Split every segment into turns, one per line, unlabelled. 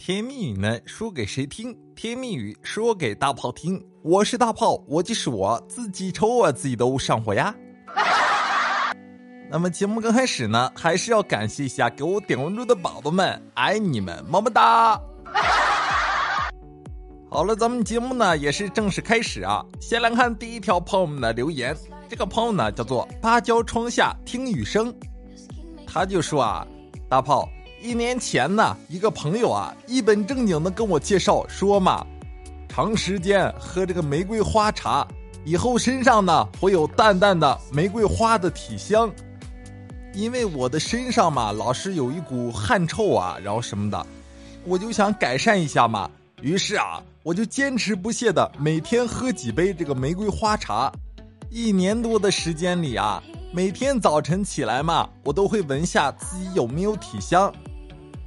甜蜜语呢，说给谁听？甜蜜语说给大炮听。我是大炮，我就是我自己抽我自己都上火呀。那么节目刚开始呢，还是要感谢一下给我点关注的宝宝们，爱你们，么么哒。好了，咱们节目呢也是正式开始啊。先来看第一条朋友们的留言，这个朋友呢叫做芭蕉窗下听雨声，他就说啊，大炮。一年前呢，一个朋友啊，一本正经的跟我介绍说嘛，长时间喝这个玫瑰花茶，以后身上呢会有淡淡的玫瑰花的体香。因为我的身上嘛，老是有一股汗臭啊，然后什么的，我就想改善一下嘛。于是啊，我就坚持不懈的每天喝几杯这个玫瑰花茶。一年多的时间里啊，每天早晨起来嘛，我都会闻下自己有没有体香。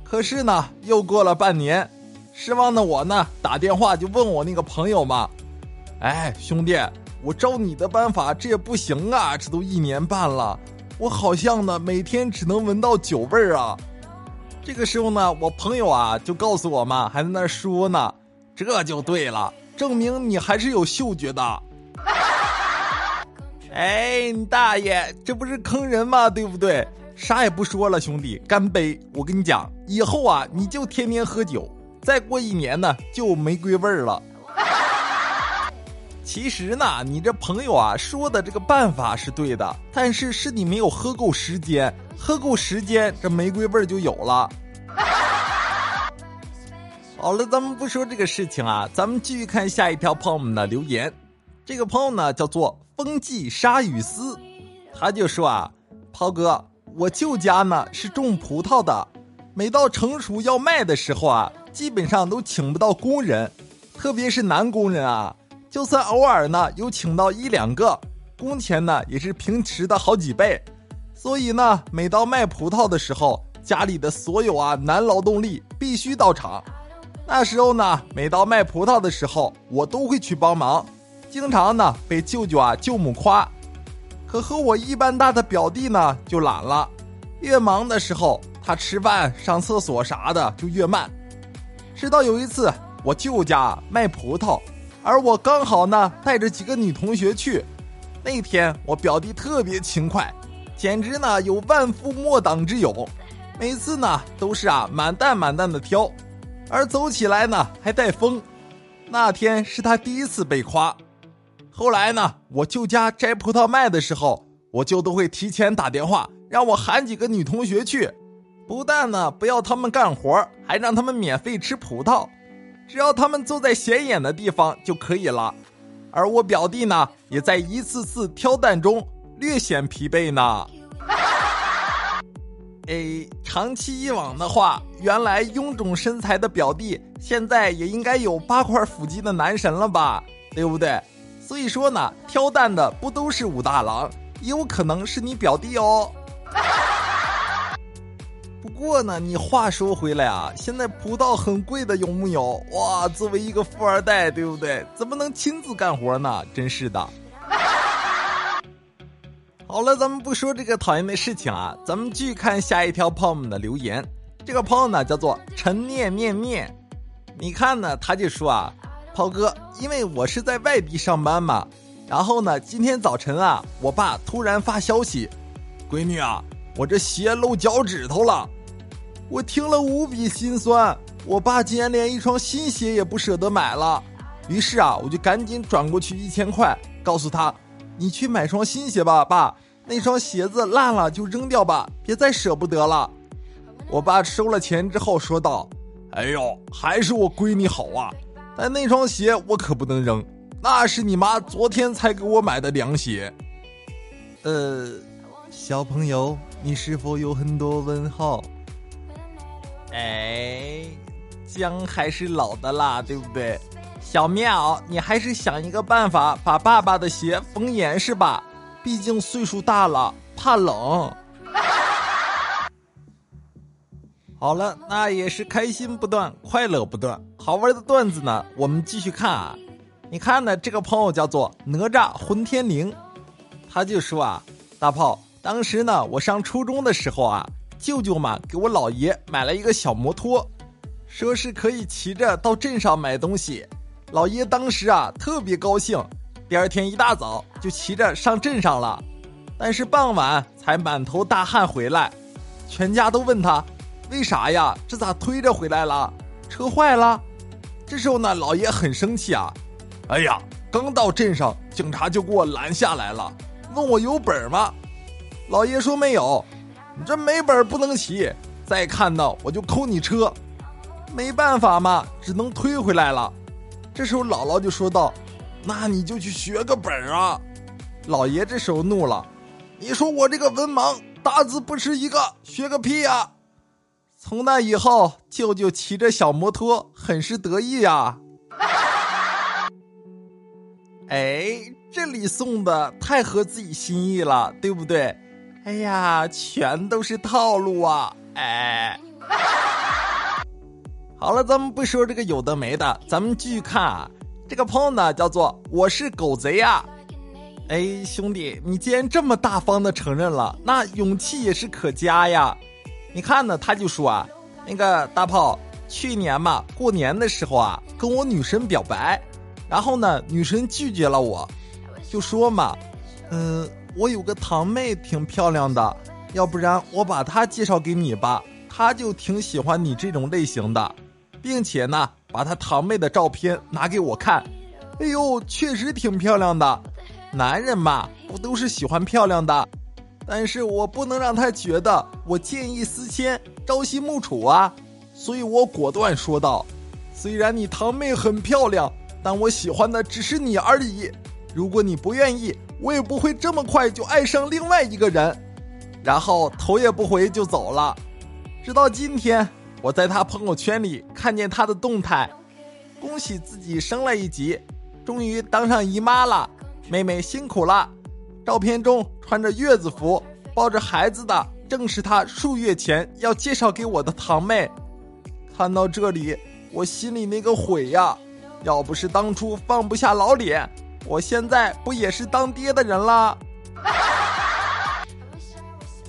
可是呢，又过了半年，失望的我呢，打电话就问我那个朋友嘛，哎，兄弟，我照你的办法，这也不行啊，这都一年半了，我好像呢每天只能闻到酒味儿啊。这个时候呢，我朋友啊就告诉我嘛，还在那说呢，这就对了，证明你还是有嗅觉的。哎，你大爷，这不是坑人吗？对不对？啥也不说了，兄弟，干杯！我跟你讲，以后啊，你就天天喝酒，再过一年呢，就玫瑰味儿了。其实呢，你这朋友啊说的这个办法是对的，但是是你没有喝够时间，喝够时间，这玫瑰味儿就有了。好了，咱们不说这个事情啊，咱们继续看下一条朋友们的留言。这个朋友呢叫做风季沙雨丝，他就说啊，涛哥。我舅家呢是种葡萄的，每到成熟要卖的时候啊，基本上都请不到工人，特别是男工人啊，就算偶尔呢有请到一两个，工钱呢也是平时的好几倍。所以呢，每到卖葡萄的时候，家里的所有啊男劳动力必须到场。那时候呢，每到卖葡萄的时候，我都会去帮忙，经常呢被舅舅啊舅母夸。可和我一般大的表弟呢，就懒了。越忙的时候，他吃饭、上厕所啥的就越慢。直到有一次，我舅家卖葡萄，而我刚好呢带着几个女同学去。那天我表弟特别勤快，简直呢有万夫莫挡之勇。每次呢都是啊满担满担的挑，而走起来呢还带风。那天是他第一次被夸。后来呢，我舅家摘葡萄卖的时候，我舅都会提前打电话让我喊几个女同学去，不但呢不要他们干活，还让他们免费吃葡萄，只要他们坐在显眼的地方就可以了。而我表弟呢，也在一次次挑担中略显疲惫呢。哎，长期以往的话，原来臃肿身材的表弟，现在也应该有八块腹肌的男神了吧？对不对？所以说呢，挑担的不都是武大郎，也有可能是你表弟哦。不过呢，你话说回来啊，现在葡萄很贵的，有木有？哇，作为一个富二代，对不对？怎么能亲自干活呢？真是的。好了，咱们不说这个讨厌的事情啊，咱们继续看下一条朋友们的留言。这个朋友呢叫做陈念面面，你看呢，他就说啊。涛哥，因为我是在外地上班嘛，然后呢，今天早晨啊，我爸突然发消息，闺女啊，我这鞋露脚趾头了，我听了无比心酸。我爸竟然连一双新鞋也不舍得买了，于是啊，我就赶紧转过去一千块，告诉他，你去买双新鞋吧，爸，那双鞋子烂了就扔掉吧，别再舍不得了。我爸收了钱之后说道，哎呦，还是我闺女好啊。但那双鞋我可不能扔，那是你妈昨天才给我买的凉鞋。呃，小朋友，你是否有很多问号？哎，姜还是老的辣，对不对？小棉袄，你还是想一个办法把爸爸的鞋缝严实吧，毕竟岁数大了，怕冷。好了，那也是开心不断，快乐不断。好玩的段子呢，我们继续看啊。你看呢，这个朋友叫做哪吒混天绫，他就说啊，大炮，当时呢，我上初中的时候啊，舅舅嘛给我姥爷买了一个小摩托，说是可以骑着到镇上买东西。老爷当时啊特别高兴，第二天一大早就骑着上镇上了，但是傍晚才满头大汗回来，全家都问他，为啥呀？这咋推着回来了？车坏了？这时候呢，老爷很生气啊，哎呀，刚到镇上，警察就给我拦下来了，问我有本吗？老爷说没有，你这没本不能骑，再看到我就扣你车，没办法嘛，只能推回来了。这时候姥姥就说道：“那你就去学个本啊！”老爷这时候怒了：“你说我这个文盲，打字不识一个，学个屁呀！”从那以后，舅舅骑着小摩托，很是得意呀。哎，这里送的太合自己心意了，对不对？哎呀，全都是套路啊！哎。好了，咱们不说这个有的没的，咱们继续看啊。这个朋友呢，叫做我是狗贼呀。哎，兄弟，你既然这么大方的承认了，那勇气也是可嘉呀。你看呢，他就说啊，那个大炮，去年嘛，过年的时候啊，跟我女神表白，然后呢，女神拒绝了我，就说嘛，嗯，我有个堂妹挺漂亮的，要不然我把她介绍给你吧，她就挺喜欢你这种类型的。并且呢，把他堂妹的照片拿给我看，哎呦，确实挺漂亮的。男人嘛，不都是喜欢漂亮的？但是我不能让他觉得我见异思迁、朝夕暮楚啊。所以我果断说道：“虽然你堂妹很漂亮，但我喜欢的只是你而已。如果你不愿意，我也不会这么快就爱上另外一个人。”然后头也不回就走了。直到今天。我在他朋友圈里看见他的动态，恭喜自己升了一级，终于当上姨妈了，妹妹辛苦了。照片中穿着月子服抱着孩子的，正是他数月前要介绍给我的堂妹。看到这里，我心里那个悔呀！要不是当初放不下老脸，我现在不也是当爹的人了？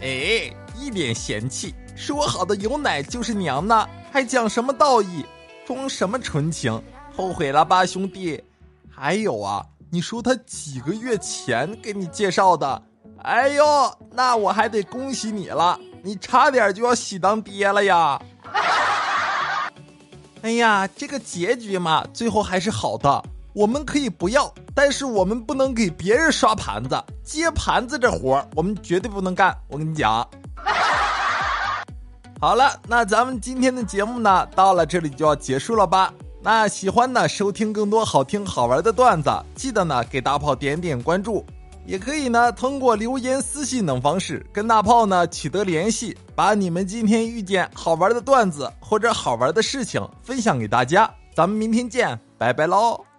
哎，一脸嫌弃。说好的有奶就是娘呢，还讲什么道义，装什么纯情？后悔了吧，兄弟？还有啊，你说他几个月前给你介绍的，哎呦，那我还得恭喜你了，你差点就要喜当爹了呀！哎呀，这个结局嘛，最后还是好的。我们可以不要，但是我们不能给别人刷盘子、接盘子这活我们绝对不能干。我跟你讲。好了，那咱们今天的节目呢，到了这里就要结束了吧？那喜欢呢，收听更多好听好玩的段子，记得呢给大炮点点关注，也可以呢通过留言、私信等方式跟大炮呢取得联系，把你们今天遇见好玩的段子或者好玩的事情分享给大家。咱们明天见，拜拜喽！